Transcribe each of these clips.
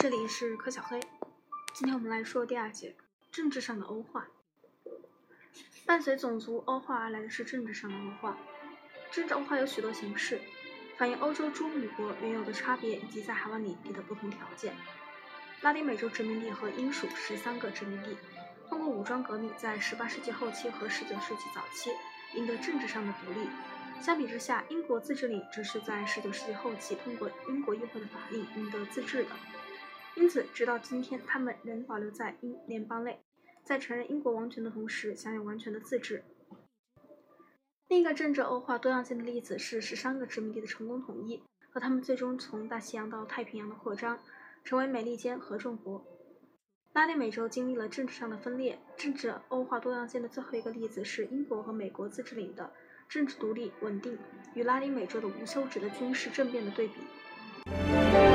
这里是柯小黑，今天我们来说第二节政治上的欧化。伴随种族欧化而来的是政治上的欧化。政治欧化有许多形式，反映欧洲诸母国原有的差别以及在海湾领地的不同条件。拉丁美洲殖民地和英属十三个殖民地，通过武装革命，在18世纪后期和19世纪早期赢得政治上的独立。相比之下，英国自治领只是在19世纪后期通过英国议会的法令赢得自治的。因此，直到今天，他们仍保留在英联邦内，在承认英国王权的同时，享有完全的自治。另一个政治欧化多样性的例子是十三个殖民地的成功统一和他们最终从大西洋到太平洋的扩张，成为美利坚合众国。拉丁美洲经历了政治上的分裂，政治欧化多样性的最后一个例子是英国和美国自治领的政治独立稳定与拉丁美洲的无休止的军事政变的对比。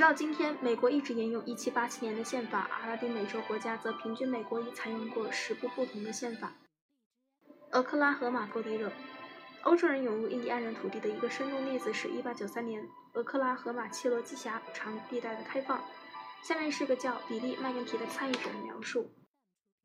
直到今天，美国一直沿用1787年的宪法，而拉丁美洲国家则平均美国已采用过十部不同的宪法。俄克拉荷马波迪勒，欧洲人涌入印第安人土地的一个生动例子是1893年俄克拉荷马切罗基峡长地带的开放。下面是个叫比利麦根提的参与者的描述：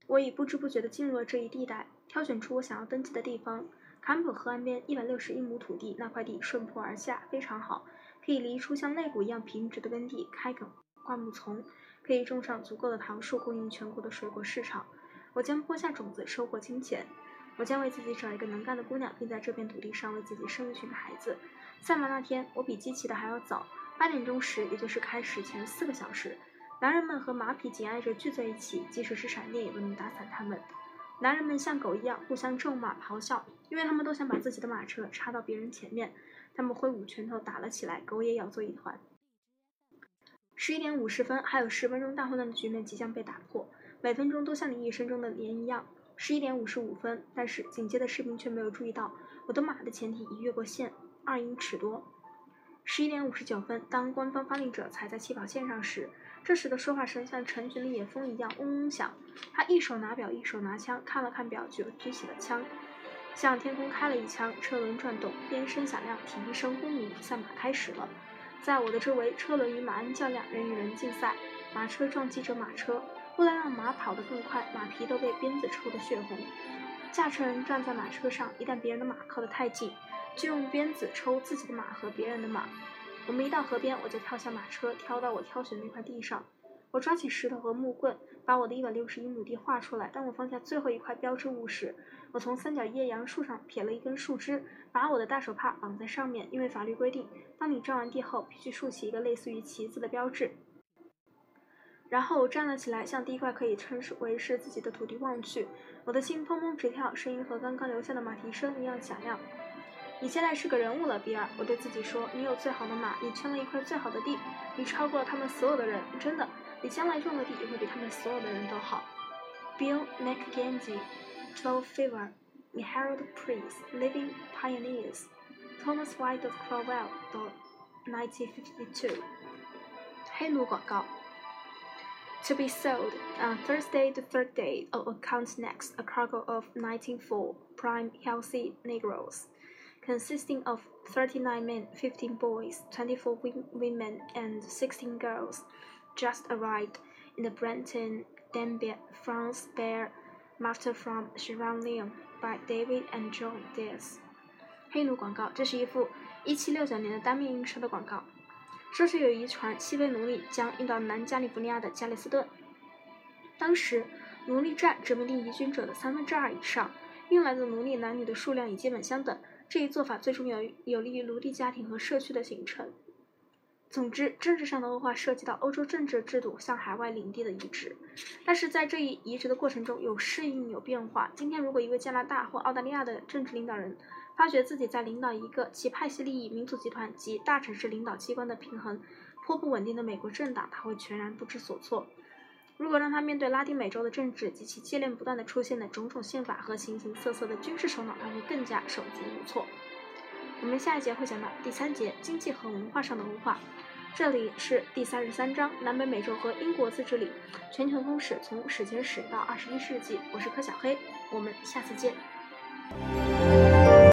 我已不知不觉地进入了这一地带，挑选出我想要登记的地方。坎普河岸边160英亩土地，那块地顺坡而下，非常好。可以犁出像肋骨一样平直的耕地，开垦灌木丛，可以种上足够的桃树，供应全国的水果市场。我将播下种子，收获金钱。我将为自己找一个能干的姑娘，并在这片土地上为自己生一群孩子。赛马那天，我比机器的还要早。八点钟时，也就是开始前四个小时，男人们和马匹紧挨着聚在一起，即使是闪电也不能打散他们。男人们像狗一样互相咒骂、咆哮，因为他们都想把自己的马车插到别人前面。他们挥舞拳头打了起来，狗也咬作一团。十一点五十分，还有十分钟，大混乱的局面即将被打破。每分钟都像你一生中的年一样。十一点五十五分，但是紧接着士兵却没有注意到，我的马的前蹄已越过线二英尺多。十一点五十九分，当官方发令者踩在起跑线上时，这时的说话声像成群的野蜂一样嗡嗡响。他一手拿表，一手拿枪，看了看表，就举起了枪。向天空开了一枪，车轮转动，鞭声响亮，蹄声轰鸣，赛马开始了。在我的周围，车轮与马鞍较量，人与人竞赛，马车撞击着马车。为了让马跑得更快，马皮都被鞭子抽得血红。驾车人站在马车上，一旦别人的马靠得太近，就用鞭子抽自己的马和别人的马。我们一到河边，我就跳下马车，跳到我挑选的那块地上。我抓起石头和木棍，把我的一百六十一亩地画出来。当我放下最后一块标志物时，我从三角叶杨树上撇了一根树枝，把我的大手帕绑在上面。因为法律规定，当你占完地后，必须竖起一个类似于旗子的标志。然后我站了起来，向第一块可以称为是自己的土地望去。我的心砰砰直跳，声音和刚刚留下的马蹄声一样响亮。你现在是个人物了，比尔。我对自己说：“你有最好的马，你圈了一块最好的地，你超过了他们所有的人，真的。”你将来种的地也会比他们所有的人都好。Bill McKenzie, Twelve Fever, Harold Priest, Living Pioneers, Thomas White of Cromwell, 1952。黑奴广告。To be sold on Thursday the third day of account next a cargo of 194 prime healthy Negroes, consisting of 39 men, 15 boys, 24 women, and 16 girls Just arrived in the Brenton, Denby France bear master from Sierra Leone by David and John Diaz。黑奴广告，这是一幅1769年的单面印刷的广告，说是有一船西非奴隶将运到南加利福尼亚的加利斯顿。当时奴隶占殖民地移居者的三分之二以上，运来的奴隶男女的数量已基本相等。这一做法最终有有利于奴隶家庭和社区的形成。总之，政治上的恶化涉及到欧洲政治制度向海外领地的移植，但是在这一移植的过程中有适应有变化。今天，如果一位加拿大或澳大利亚的政治领导人发觉自己在领导一个其派系利益、民族集团及大城市领导机关的平衡颇不稳定的美国政党，他会全然不知所措。如果让他面对拉丁美洲的政治及其接连不断的出现的种种宪法和形形色色的军事首脑，他会更加手足无措。我们下一节会讲到第三节经济和文化上的文化。这里是第三十三章南北美洲和英国自治领全球通史，从史前史到二十一世纪。我是柯小黑，我们下次见。